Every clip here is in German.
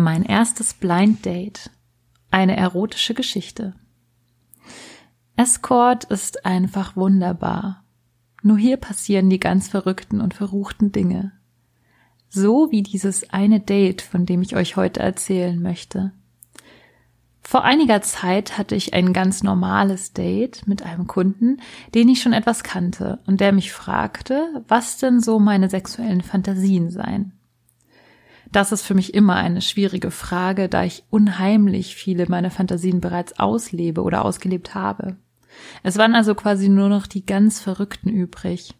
Mein erstes Blind Date. Eine erotische Geschichte. Escort ist einfach wunderbar. Nur hier passieren die ganz verrückten und verruchten Dinge. So wie dieses eine Date, von dem ich euch heute erzählen möchte. Vor einiger Zeit hatte ich ein ganz normales Date mit einem Kunden, den ich schon etwas kannte und der mich fragte, was denn so meine sexuellen Fantasien seien. Das ist für mich immer eine schwierige Frage, da ich unheimlich viele meiner Fantasien bereits auslebe oder ausgelebt habe. Es waren also quasi nur noch die ganz Verrückten übrig.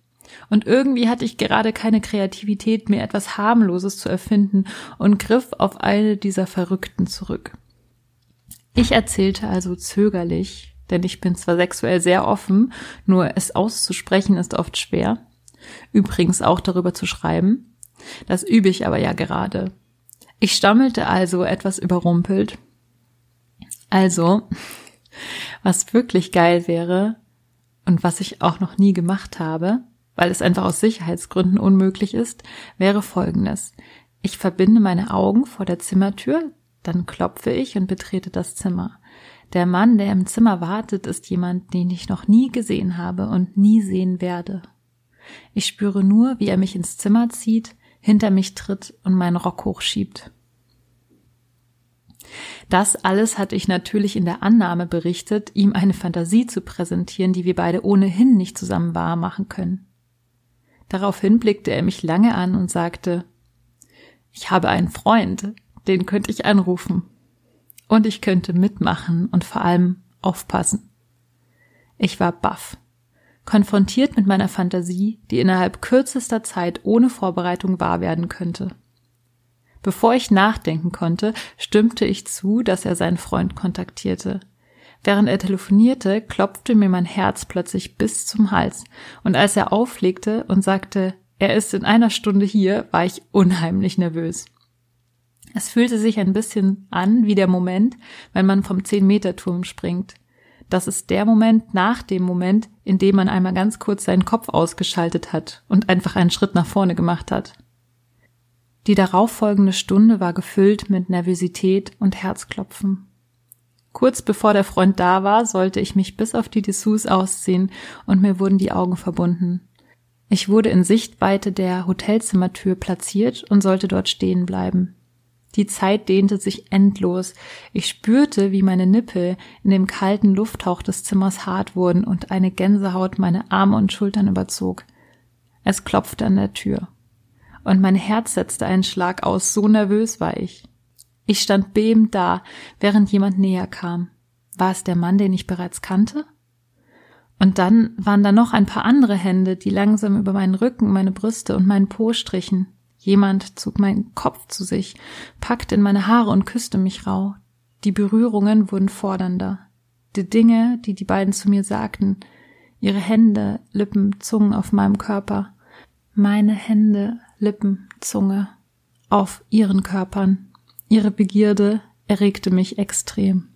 Und irgendwie hatte ich gerade keine Kreativität, mir etwas harmloses zu erfinden und griff auf eine dieser Verrückten zurück. Ich erzählte also zögerlich, denn ich bin zwar sexuell sehr offen, nur es auszusprechen ist oft schwer. Übrigens auch darüber zu schreiben. Das übe ich aber ja gerade. Ich stammelte also etwas überrumpelt. Also, was wirklich geil wäre und was ich auch noch nie gemacht habe, weil es einfach aus Sicherheitsgründen unmöglich ist, wäre folgendes. Ich verbinde meine Augen vor der Zimmertür, dann klopfe ich und betrete das Zimmer. Der Mann, der im Zimmer wartet, ist jemand, den ich noch nie gesehen habe und nie sehen werde. Ich spüre nur, wie er mich ins Zimmer zieht, hinter mich tritt und meinen Rock hochschiebt. Das alles hatte ich natürlich in der Annahme berichtet, ihm eine Fantasie zu präsentieren, die wir beide ohnehin nicht zusammen wahr machen können. Daraufhin blickte er mich lange an und sagte, ich habe einen Freund, den könnte ich anrufen. Und ich könnte mitmachen und vor allem aufpassen. Ich war baff, konfrontiert mit meiner Fantasie, die innerhalb kürzester Zeit ohne Vorbereitung wahr werden könnte. Bevor ich nachdenken konnte, stimmte ich zu, dass er seinen Freund kontaktierte. Während er telefonierte, klopfte mir mein Herz plötzlich bis zum Hals, und als er auflegte und sagte, er ist in einer Stunde hier, war ich unheimlich nervös. Es fühlte sich ein bisschen an wie der Moment, wenn man vom 10-Meter-Turm springt. Das ist der Moment nach dem Moment, in dem man einmal ganz kurz seinen Kopf ausgeschaltet hat und einfach einen Schritt nach vorne gemacht hat. Die darauffolgende Stunde war gefüllt mit Nervosität und Herzklopfen. Kurz bevor der Freund da war, sollte ich mich bis auf die Dessous ausziehen und mir wurden die Augen verbunden. Ich wurde in Sichtweite der Hotelzimmertür platziert und sollte dort stehen bleiben. Die Zeit dehnte sich endlos. Ich spürte, wie meine Nippel in dem kalten Lufthauch des Zimmers hart wurden und eine Gänsehaut meine Arme und Schultern überzog. Es klopfte an der Tür. Und mein Herz setzte einen Schlag aus, so nervös war ich. Ich stand bebend da, während jemand näher kam. War es der Mann, den ich bereits kannte? Und dann waren da noch ein paar andere Hände, die langsam über meinen Rücken, meine Brüste und meinen Po strichen. Jemand zog meinen Kopf zu sich, packte in meine Haare und küsste mich rau. Die Berührungen wurden fordernder. Die Dinge, die die beiden zu mir sagten, ihre Hände, Lippen, Zungen auf meinem Körper, meine Hände, Lippen, Zunge auf ihren Körpern. Ihre Begierde erregte mich extrem.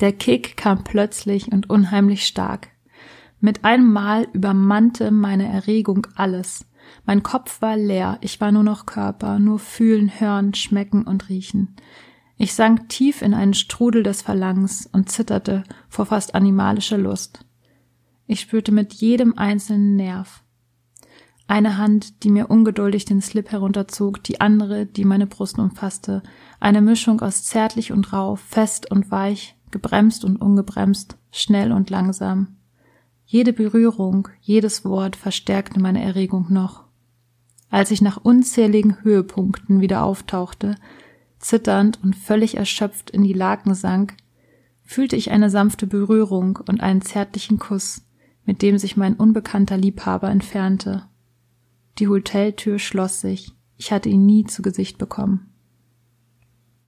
Der Kick kam plötzlich und unheimlich stark. Mit einem Mal übermannte meine Erregung alles. Mein Kopf war leer, ich war nur noch Körper, nur fühlen, hören, schmecken und riechen. Ich sank tief in einen Strudel des Verlangens und zitterte vor fast animalischer Lust. Ich spürte mit jedem einzelnen Nerv. Eine Hand, die mir ungeduldig den Slip herunterzog, die andere, die meine Brust umfasste, eine Mischung aus zärtlich und rau, fest und weich, gebremst und ungebremst, schnell und langsam. Jede Berührung, jedes Wort verstärkte meine Erregung noch. Als ich nach unzähligen Höhepunkten wieder auftauchte, zitternd und völlig erschöpft in die Laken sank, fühlte ich eine sanfte Berührung und einen zärtlichen Kuss, mit dem sich mein unbekannter Liebhaber entfernte. Die Hoteltür schloss sich, ich hatte ihn nie zu Gesicht bekommen.